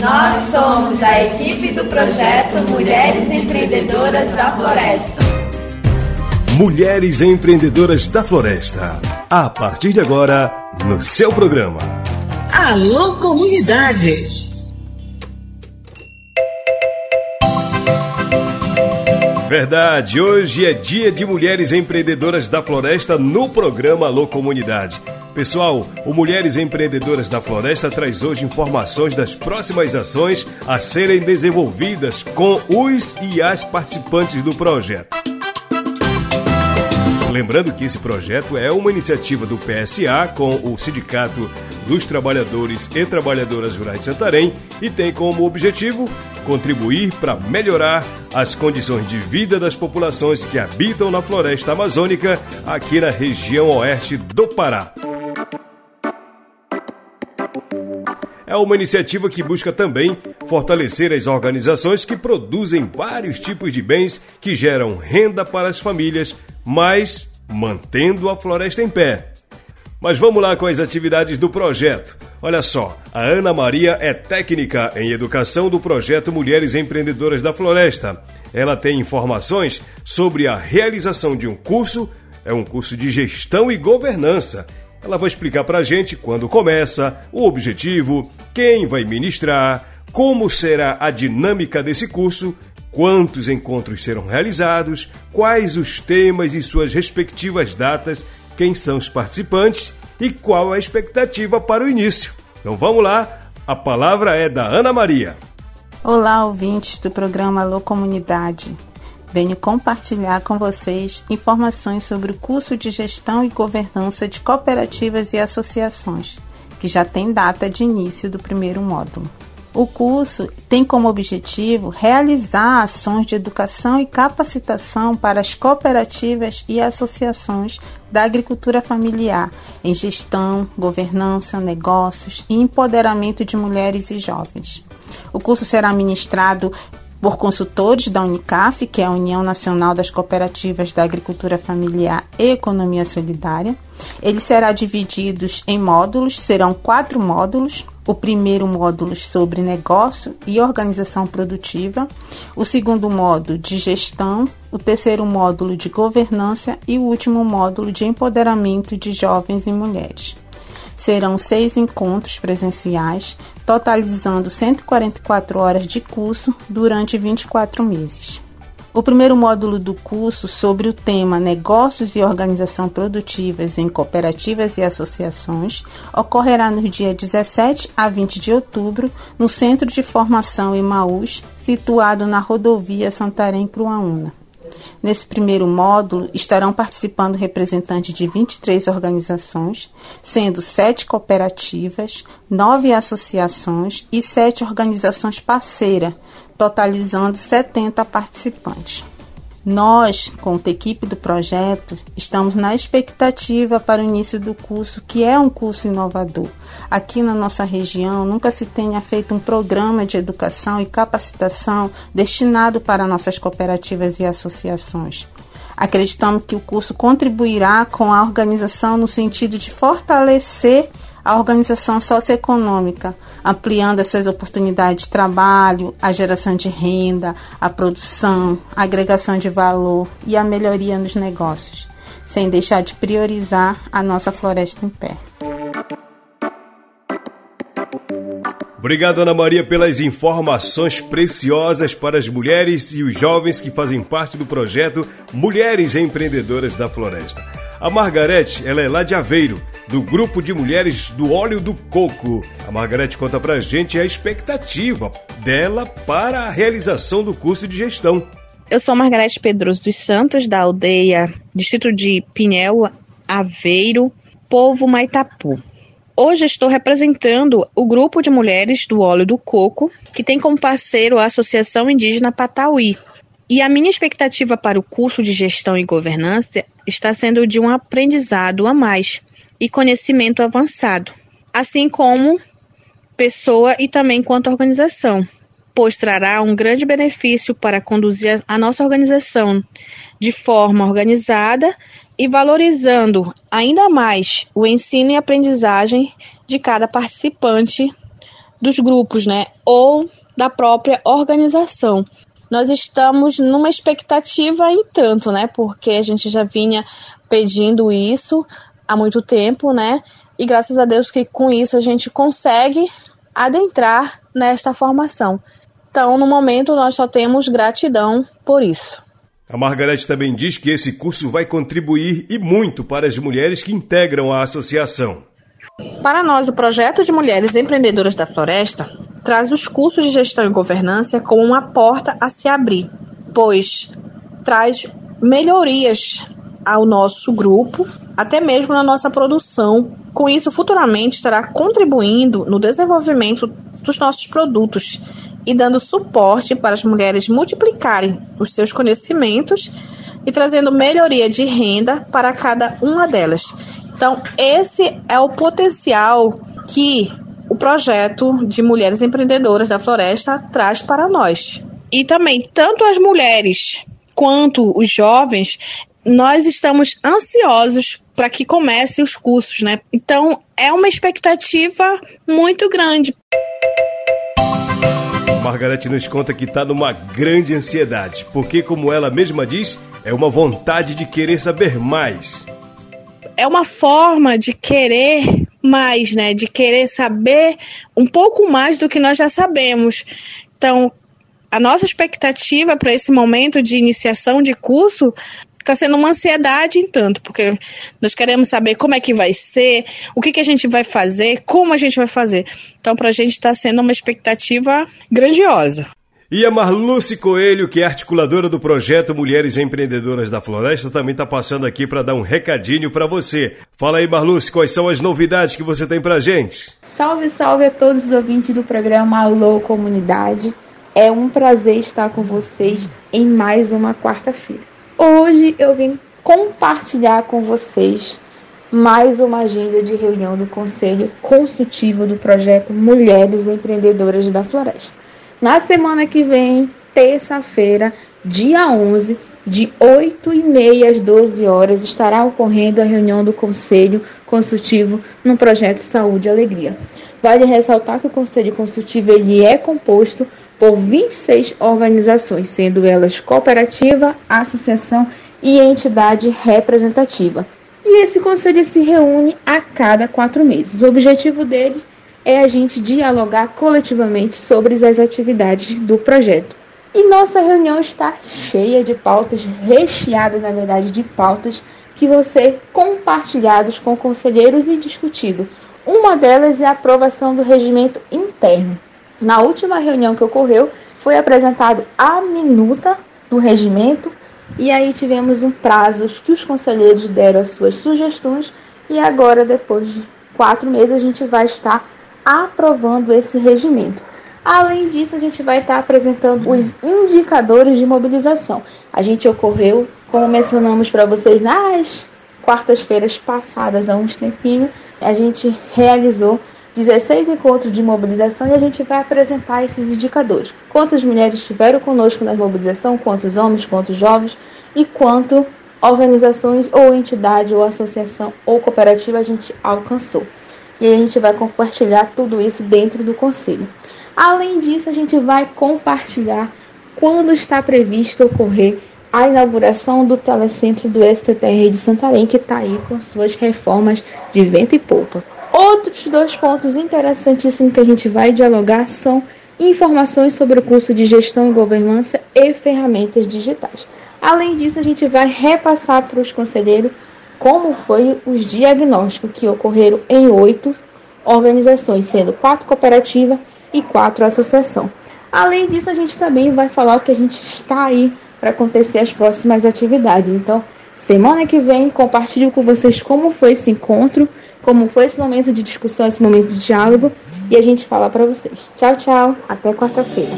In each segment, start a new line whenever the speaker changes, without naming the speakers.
Nós somos a equipe do projeto Mulheres Empreendedoras da Floresta.
Mulheres Empreendedoras da Floresta. A partir de agora, no seu programa.
Alô, comunidade!
Verdade, hoje é dia de Mulheres Empreendedoras da Floresta no programa Alô Comunidade. Pessoal, o Mulheres Empreendedoras da Floresta traz hoje informações das próximas ações a serem desenvolvidas com os e as participantes do projeto. Lembrando que esse projeto é uma iniciativa do PSA com o Sindicato dos Trabalhadores e Trabalhadoras Rurais de Santarém e tem como objetivo contribuir para melhorar as condições de vida das populações que habitam na floresta amazônica aqui na região oeste do Pará. É uma iniciativa que busca também fortalecer as organizações que produzem vários tipos de bens que geram renda para as famílias, mas mantendo a floresta em pé. Mas vamos lá com as atividades do projeto. Olha só, a Ana Maria é técnica em educação do projeto Mulheres Empreendedoras da Floresta. Ela tem informações sobre a realização de um curso, é um curso de gestão e governança ela vai explicar para a gente quando começa, o objetivo, quem vai ministrar, como será a dinâmica desse curso, quantos encontros serão realizados, quais os temas e suas respectivas datas, quem são os participantes e qual a expectativa para o início. Então vamos lá, a palavra é da Ana Maria.
Olá, ouvintes do programa Alô Comunidade. Venho compartilhar com vocês informações sobre o curso de Gestão e Governança de Cooperativas e Associações, que já tem data de início do primeiro módulo. O curso tem como objetivo realizar ações de educação e capacitação para as cooperativas e associações da agricultura familiar em gestão, governança, negócios e empoderamento de mulheres e jovens. O curso será ministrado por consultores da Unicaf, que é a União Nacional das Cooperativas da Agricultura Familiar e Economia Solidária. Ele será dividido em módulos, serão quatro módulos. O primeiro módulo sobre negócio e organização produtiva, o segundo módulo de gestão, o terceiro módulo de governança e o último módulo de empoderamento de jovens e mulheres. Serão seis encontros presenciais, totalizando 144 horas de curso durante 24 meses. O primeiro módulo do curso, sobre o tema Negócios e Organização Produtivas em Cooperativas e Associações, ocorrerá no dia 17 a 20 de outubro no Centro de Formação Emaús, situado na rodovia Santarém-Cruaúna. Nesse primeiro módulo estarão participando representantes de 23 organizações, sendo sete cooperativas, nove associações e sete organizações parceiras, totalizando 70 participantes. Nós, com a equipe do projeto, estamos na expectativa para o início do curso, que é um curso inovador. Aqui na nossa região nunca se tenha feito um programa de educação e capacitação destinado para nossas cooperativas e associações. Acreditamos que o curso contribuirá com a organização no sentido de fortalecer a organização socioeconômica, ampliando as suas oportunidades de trabalho, a geração de renda, a produção, a agregação de valor e a melhoria nos negócios, sem deixar de priorizar a nossa floresta em pé.
Obrigado, Ana Maria, pelas informações preciosas para as mulheres e os jovens que fazem parte do projeto Mulheres Empreendedoras da Floresta. A Margarete, ela é lá de Aveiro do grupo de mulheres do óleo do coco. A Margarete conta pra gente a expectativa dela para a realização do curso de gestão.
Eu sou Margarete Pedroso dos Santos, da aldeia Distrito de Pinhel, Aveiro, Povo Maitapu. Hoje estou representando o grupo de mulheres do óleo do coco, que tem como parceiro a Associação Indígena Patauí. E a minha expectativa para o curso de gestão e governança está sendo de um aprendizado a mais, e conhecimento avançado, assim como pessoa e também quanto organização, pois trará um grande benefício para conduzir a nossa organização de forma organizada e valorizando ainda mais o ensino e aprendizagem de cada participante dos grupos, né? Ou da própria organização. Nós estamos numa expectativa em tanto, né? Porque a gente já vinha pedindo isso há muito tempo, né? E graças a Deus que com isso a gente consegue adentrar nesta formação. Então, no momento, nós só temos gratidão por isso.
A Margarete também diz que esse curso vai contribuir e muito para as mulheres que integram a associação.
Para nós, o projeto de Mulheres Empreendedoras da Floresta traz os cursos de gestão e governança como uma porta a se abrir, pois traz melhorias ao nosso grupo, até mesmo na nossa produção. Com isso, futuramente estará contribuindo no desenvolvimento dos nossos produtos e dando suporte para as mulheres multiplicarem os seus conhecimentos e trazendo melhoria de renda para cada uma delas. Então, esse é o potencial que o projeto de Mulheres Empreendedoras da Floresta traz para nós. E também, tanto as mulheres quanto os jovens, nós estamos ansiosos para que comecem os cursos, né? Então, é uma expectativa muito grande.
Margarete nos conta que está numa grande ansiedade, porque, como ela mesma diz, é uma vontade de querer saber mais.
É uma forma de querer mais, né? De querer saber um pouco mais do que nós já sabemos. Então, a nossa expectativa para esse momento de iniciação de curso está sendo uma ansiedade em tanto, porque nós queremos saber como é que vai ser, o que, que a gente vai fazer, como a gente vai fazer. Então, para a gente está sendo uma expectativa grandiosa.
E a Marluce Coelho, que é articuladora do projeto Mulheres Empreendedoras da Floresta, também está passando aqui para dar um recadinho para você. Fala aí, Marluce, quais são as novidades que você tem para gente?
Salve, salve a todos os ouvintes do programa Alô Comunidade. É um prazer estar com vocês em mais uma quarta-feira. Hoje eu vim compartilhar com vocês mais uma agenda de reunião do Conselho Consultivo do projeto Mulheres Empreendedoras da Floresta. Na semana que vem, terça-feira, dia 11, de 8 e meia às 12 horas, estará ocorrendo a reunião do Conselho Consultivo no projeto Saúde e Alegria. Vale ressaltar que o Conselho Consultivo ele é composto por 26 organizações, sendo elas cooperativa, associação e entidade representativa. E esse conselho se reúne a cada quatro meses. O objetivo dele é a gente dialogar coletivamente sobre as atividades do projeto. E nossa reunião está cheia de pautas, recheada, na verdade, de pautas que vão ser compartilhadas com conselheiros e discutido. Uma delas é a aprovação do regimento interno. Na última reunião que ocorreu, foi apresentado a minuta do regimento e aí tivemos um prazo que os conselheiros deram as suas sugestões e agora, depois de quatro meses, a gente vai estar aprovando esse regimento. Além disso, a gente vai estar apresentando os indicadores de mobilização. A gente ocorreu, como mencionamos para vocês nas quartas-feiras passadas, há uns tempinho, a gente realizou 16 encontros de mobilização e a gente vai apresentar esses indicadores. Quantas mulheres estiveram conosco na mobilização, quantos homens, quantos jovens e quanto organizações ou entidade ou associação ou cooperativa a gente alcançou. E a gente vai compartilhar tudo isso dentro do conselho. Além disso, a gente vai compartilhar quando está previsto ocorrer a inauguração do telecentro do STTR de Santarém, que está aí com suas reformas de vento e polpa. Outros dois pontos interessantíssimos que a gente vai dialogar são informações sobre o curso de gestão e governança e ferramentas digitais. Além disso, a gente vai repassar para os conselheiros como foi os diagnósticos que ocorreram em oito organizações, sendo quatro cooperativas e quatro associações. Além disso, a gente também vai falar o que a gente está aí para acontecer as próximas atividades. Então, semana que vem, compartilho com vocês como foi esse encontro como foi esse momento de discussão, esse momento de diálogo, e a gente fala para vocês. Tchau, tchau, até quarta-feira.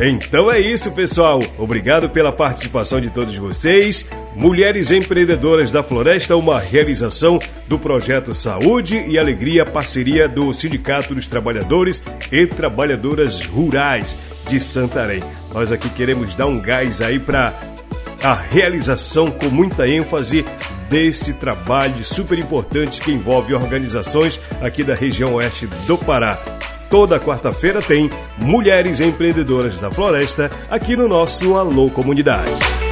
Então é isso, pessoal. Obrigado pela participação de todos vocês. Mulheres Empreendedoras da Floresta, uma realização do projeto Saúde e Alegria, parceria do Sindicato dos Trabalhadores e Trabalhadoras Rurais de Santarém. Nós aqui queremos dar um gás aí para a realização com muita ênfase desse trabalho super importante que envolve organizações aqui da região oeste do Pará. Toda quarta-feira tem Mulheres Empreendedoras da Floresta aqui no nosso Alô Comunidade.